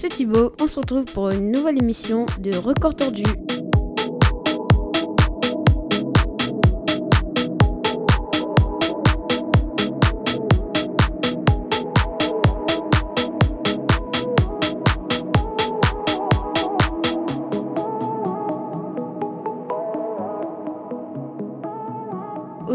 c'est Thibaut. On se retrouve pour une nouvelle émission de Record Tordu.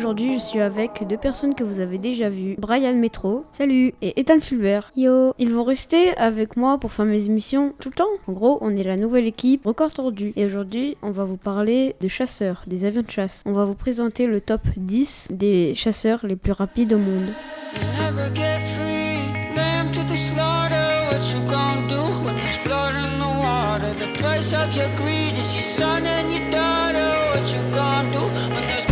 Aujourd'hui, je suis avec deux personnes que vous avez déjà vues. Brian Metro, Salut et Ethan Fulbert. Yo Ils vont rester avec moi pour faire mes émissions tout le temps. En gros, on est la nouvelle équipe Record Tordu. Et aujourd'hui, on va vous parler de chasseurs, des avions de chasse. On va vous présenter le top 10 des chasseurs les plus rapides au monde. The price of your greed is your son and your daughter. What you gonna do when there's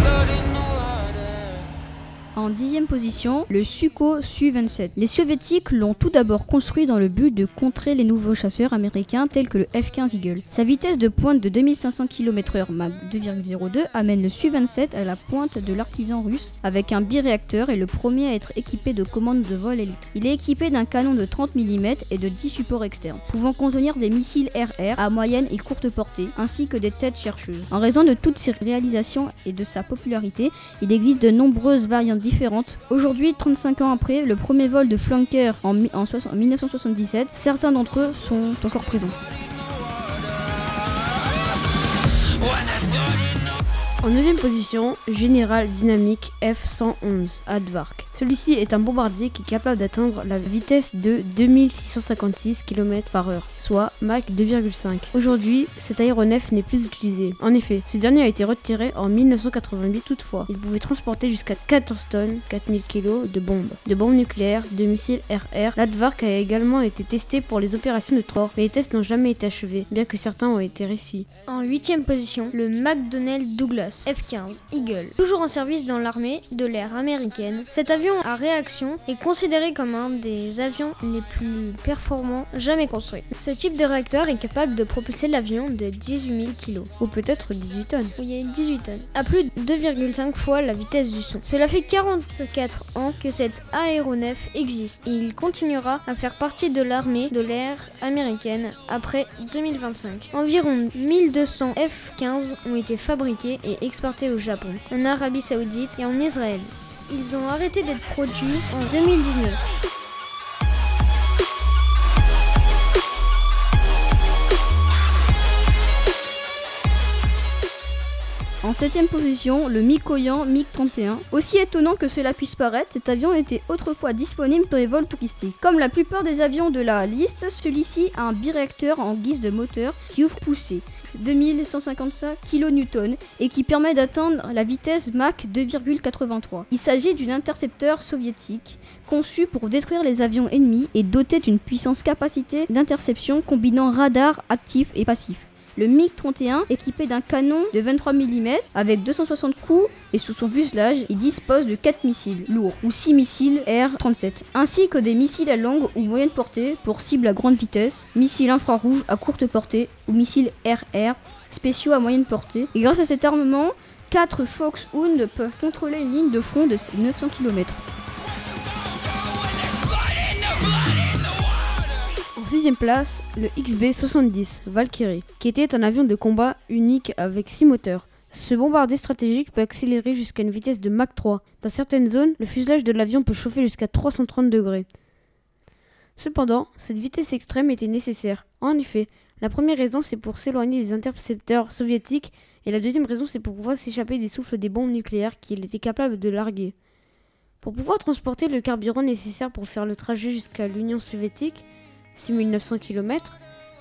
En dixième position, le Sukhoi Su-27. Les soviétiques l'ont tout d'abord construit dans le but de contrer les nouveaux chasseurs américains tels que le F-15 Eagle. Sa vitesse de pointe de 2500 km/h Mach 2,02 amène le Su-27 à la pointe de l'artisan russe avec un biréacteur et le premier à être équipé de commandes de vol élite. Il est équipé d'un canon de 30 mm et de 10 supports externes, pouvant contenir des missiles RR à moyenne et courte portée, ainsi que des têtes chercheuses. En raison de toutes ces réalisations et de sa popularité, il existe de nombreuses variantes Aujourd'hui, 35 ans après le premier vol de flanker en 1977, certains d'entre eux sont encore présents. En neuvième position, Général Dynamique F-111 Advark. Celui-ci est un bombardier qui est capable d'atteindre la vitesse de 2656 km par heure, soit Mach 2,5. Aujourd'hui, cet aéronef n'est plus utilisé. En effet, ce dernier a été retiré en 1988 toutefois. Il pouvait transporter jusqu'à 14 tonnes, 4000 kg de bombes, de bombes nucléaires, de missiles RR. L'Advark a également été testé pour les opérations de transport, mais les tests n'ont jamais été achevés, bien que certains ont été réussis. En huitième position, le McDonnell Douglas F-15 Eagle. Toujours en service dans l'armée de l'air américaine, cet avion à réaction est considéré comme un des avions les plus performants jamais construits. Ce type de réacteur est capable de propulser l'avion de 18 000 kg. Ou peut-être 18 tonnes. a 18 tonnes, à plus de 2,5 fois la vitesse du son. Cela fait 44 ans que cet aéronef existe et il continuera à faire partie de l'armée de l'air américaine après 2025. Environ 1200 F-15 ont été fabriqués et exportés au Japon, en Arabie Saoudite et en Israël. Ils ont arrêté d'être produits en 2019. En septième position, le Mikoyan MiG-31. Aussi étonnant que cela puisse paraître, cet avion était autrefois disponible pour les vols touristiques. Comme la plupart des avions de la liste, celui-ci a un biréacteur en guise de moteur qui ouvre poussée, 2155 kN et qui permet d'atteindre la vitesse Mach 2,83. Il s'agit d'un intercepteur soviétique conçu pour détruire les avions ennemis et doté d'une puissance capacité d'interception combinant radar actif et passif. Le MiG-31, équipé d'un canon de 23 mm avec 260 coups et sous son fuselage, il dispose de 4 missiles lourds ou 6 missiles R-37, ainsi que des missiles à longue ou moyenne portée pour cible à grande vitesse, missiles infrarouges à courte portée ou missiles RR spéciaux à moyenne portée. Et grâce à cet armement, 4 Foxhound peuvent contrôler une ligne de front de 900 km. Sixième place, le XB-70 Valkyrie, qui était un avion de combat unique avec 6 moteurs. Ce bombardier stratégique peut accélérer jusqu'à une vitesse de Mach 3. Dans certaines zones, le fuselage de l'avion peut chauffer jusqu'à 330 degrés. Cependant, cette vitesse extrême était nécessaire. En effet, la première raison c'est pour s'éloigner des intercepteurs soviétiques et la deuxième raison c'est pour pouvoir s'échapper des souffles des bombes nucléaires qu'il était capable de larguer. Pour pouvoir transporter le carburant nécessaire pour faire le trajet jusqu'à l'Union soviétique, 6900 km,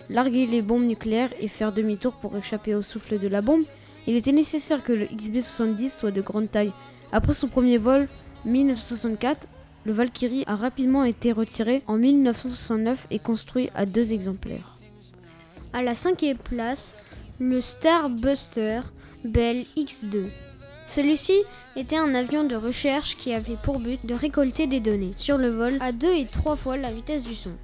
larguer les bombes nucléaires et faire demi-tour pour échapper au souffle de la bombe, il était nécessaire que le XB-70 soit de grande taille. Après son premier vol, 1964, le Valkyrie a rapidement été retiré en 1969 et construit à deux exemplaires. À la cinquième place, le Starbuster Bell X2. Celui-ci était un avion de recherche qui avait pour but de récolter des données sur le vol à deux et trois fois la vitesse du son.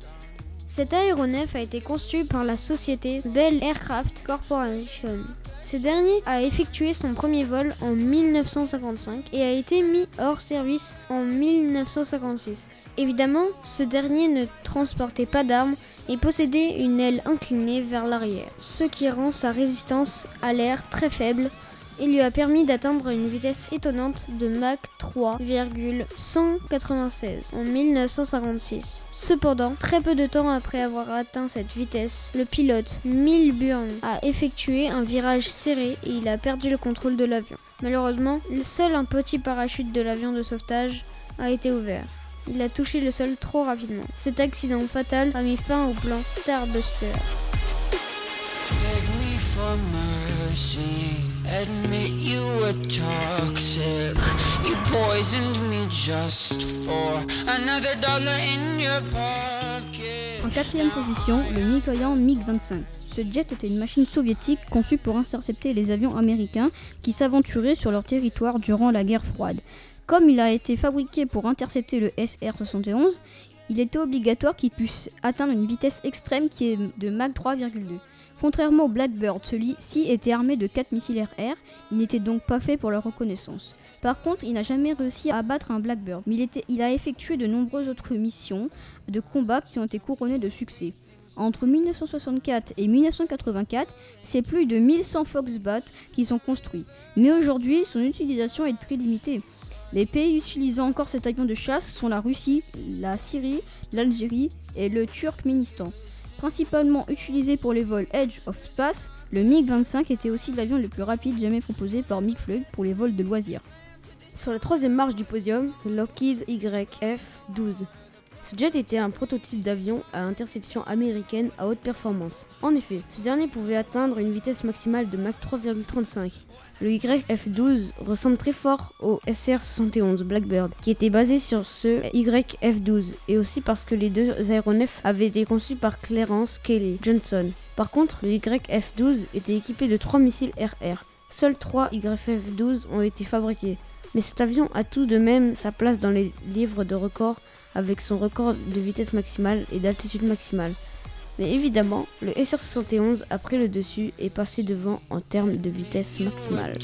Cet aéronef a été conçu par la société Bell Aircraft Corporation. Ce dernier a effectué son premier vol en 1955 et a été mis hors service en 1956. Évidemment, ce dernier ne transportait pas d'armes et possédait une aile inclinée vers l'arrière, ce qui rend sa résistance à l'air très faible et lui a permis d'atteindre une vitesse étonnante de Mach 3,196 en 1956. Cependant, très peu de temps après avoir atteint cette vitesse, le pilote Milburn a effectué un virage serré et il a perdu le contrôle de l'avion. Malheureusement, seul un petit parachute de l'avion de sauvetage a été ouvert. Il a touché le sol trop rapidement. Cet accident fatal a mis fin au plan Starbuster. Admit you were toxic. You poisoned me just for another dollar in your pocket. En quatrième position, le Mikoyan MiG-25. Ce jet était une machine soviétique conçue pour intercepter les avions américains qui s'aventuraient sur leur territoire durant la guerre froide. Comme il a été fabriqué pour intercepter le SR-71, il était obligatoire qu'il puisse atteindre une vitesse extrême qui est de Mach 3,2. Contrairement au Blackbird, celui-ci était armé de 4 missiles RR, il n'était donc pas fait pour leur reconnaissance. Par contre, il n'a jamais réussi à abattre un Blackbird, mais il, a effectué de nombreuses autres missions de combat qui ont été couronnées de succès. Entre 1964 et 1984, c'est plus de 1100 Foxbat qui sont construits. Mais aujourd'hui, son utilisation est très limitée. Les pays utilisant encore cet avion de chasse sont la Russie, la Syrie, l'Algérie et le Turkménistan. Principalement utilisé pour les vols Edge of Space, le MiG-25 était aussi l'avion le plus rapide jamais proposé par MiG-Flug pour les vols de loisirs. Sur la troisième marche du podium, Lockheed YF-12. Ce jet était un prototype d'avion à interception américaine à haute performance. En effet, ce dernier pouvait atteindre une vitesse maximale de Mach 3,35. Le YF-12 ressemble très fort au SR-71 Blackbird, qui était basé sur ce YF-12, et aussi parce que les deux aéronefs avaient été conçus par Clarence Kelly Johnson. Par contre, le YF-12 était équipé de trois missiles RR. Seuls trois YF-12 ont été fabriqués. Mais cet avion a tout de même sa place dans les livres de records avec son record de vitesse maximale et d'altitude maximale. Mais évidemment, le SR-71 a pris le dessus et passé devant en termes de vitesse maximale.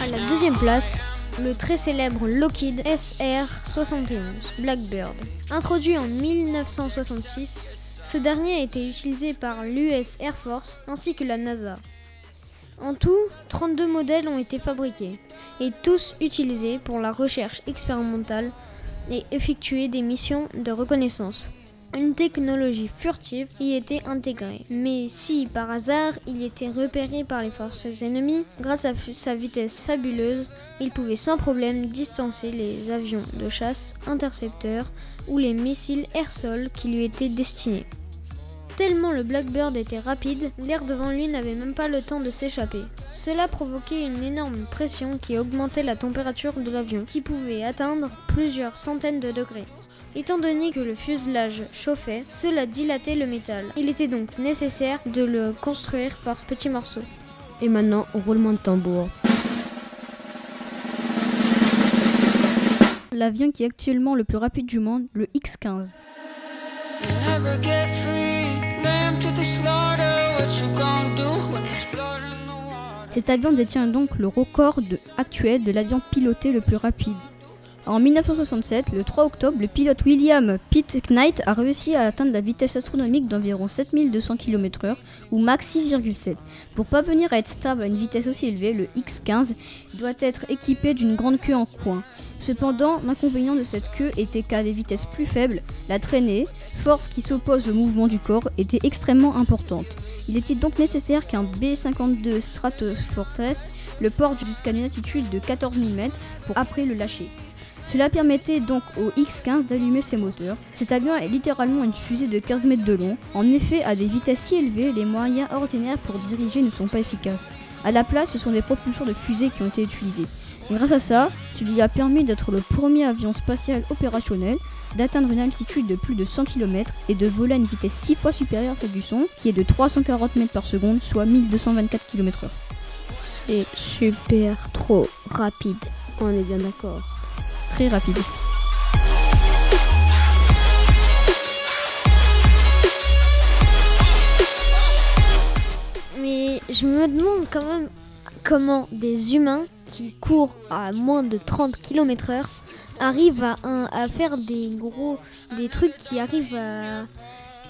À la deuxième place, le très célèbre Lockheed SR-71 Blackbird. Introduit en 1966, ce dernier a été utilisé par l'US Air Force ainsi que la NASA. En tout, 32 modèles ont été fabriqués et tous utilisés pour la recherche expérimentale et effectuer des missions de reconnaissance. Une technologie furtive y était intégrée, mais si par hasard il était repéré par les forces ennemies, grâce à sa vitesse fabuleuse, il pouvait sans problème distancer les avions de chasse intercepteurs ou les missiles air-sol qui lui étaient destinés. Tellement le Blackbird était rapide, l'air devant lui n'avait même pas le temps de s'échapper. Cela provoquait une énorme pression qui augmentait la température de l'avion, qui pouvait atteindre plusieurs centaines de degrés. Étant donné que le fuselage chauffait, cela dilatait le métal. Il était donc nécessaire de le construire par petits morceaux. Et maintenant, au roulement de tambour. L'avion qui est actuellement le plus rapide du monde, le X-15. Cet avion détient donc le record actuel de l'avion piloté le plus rapide. En 1967, le 3 octobre, le pilote William Pitt Knight a réussi à atteindre la vitesse astronomique d'environ 7200 km/h ou Mach 6,7. Pour parvenir à être stable à une vitesse aussi élevée, le X-15 doit être équipé d'une grande queue en coin. Cependant, l'inconvénient de cette queue était qu'à des vitesses plus faibles, la traînée, force qui s'oppose au mouvement du corps, était extrêmement importante. Il était donc nécessaire qu'un B-52 Stratofortress le porte jusqu'à une altitude de 14 000 mètres pour après le lâcher. Cela permettait donc au X-15 d'allumer ses moteurs. Cet avion est littéralement une fusée de 15 mètres de long. En effet, à des vitesses si élevées, les moyens ordinaires pour diriger ne sont pas efficaces. À la place, ce sont des propulseurs de fusée qui ont été utilisés. Grâce à ça, ce lui a permis d'être le premier avion spatial opérationnel, d'atteindre une altitude de plus de 100 km et de voler à une vitesse 6 fois supérieure à celle du son, qui est de 340 mètres par seconde, soit 1224 km/h. C'est super trop rapide. On est bien d'accord. Très rapide. Mais je me demande quand même comment des humains qui court à moins de 30 km/h arrive à, un- à faire des gros des trucs qui arrivent à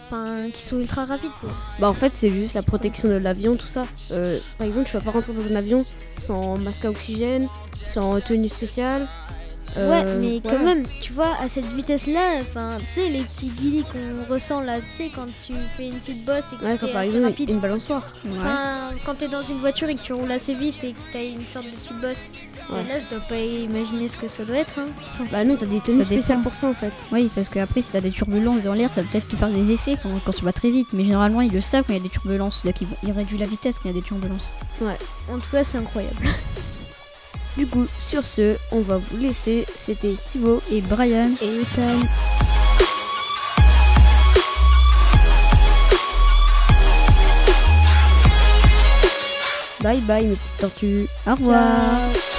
enfin qui sont ultra rapides quoi. Bah en fait c'est juste la protection de l'avion, tout ça. Euh, par exemple tu vas pas rentrer dans un avion sans masque à oxygène, sans tenue spéciale. Euh, ouais, mais quand même, tu vois, à cette vitesse-là, enfin, tu sais, les petits guilis qu'on ressent là, tu sais, quand tu fais une petite bosse et que Ouais, quand t'es par assez exemple rapide. une balançoire. Enfin, quand t'es dans une voiture et que tu roules assez vite et que t'as une sorte de petite bosse. Ouais. Là, je dois pas imaginer ce que ça doit être. Hein. Bah non, t'as des tenues Ça spéciales dépend. pour ça en fait. Oui, parce qu'après, si t'as des turbulences dans l'air, ça va peut-être te faire des effets quand, quand tu vas très vite. Mais généralement, ils le savent quand il y a des turbulences. Donc, ils, vont- ils réduisent la vitesse quand il y a des turbulences. En tout cas, c'est incroyable. Du coup, sur ce, on va vous laisser. C'était Thibaut. Et Brian. Et Ethan. Bye bye mes petites tortues. Au revoir. Ciao.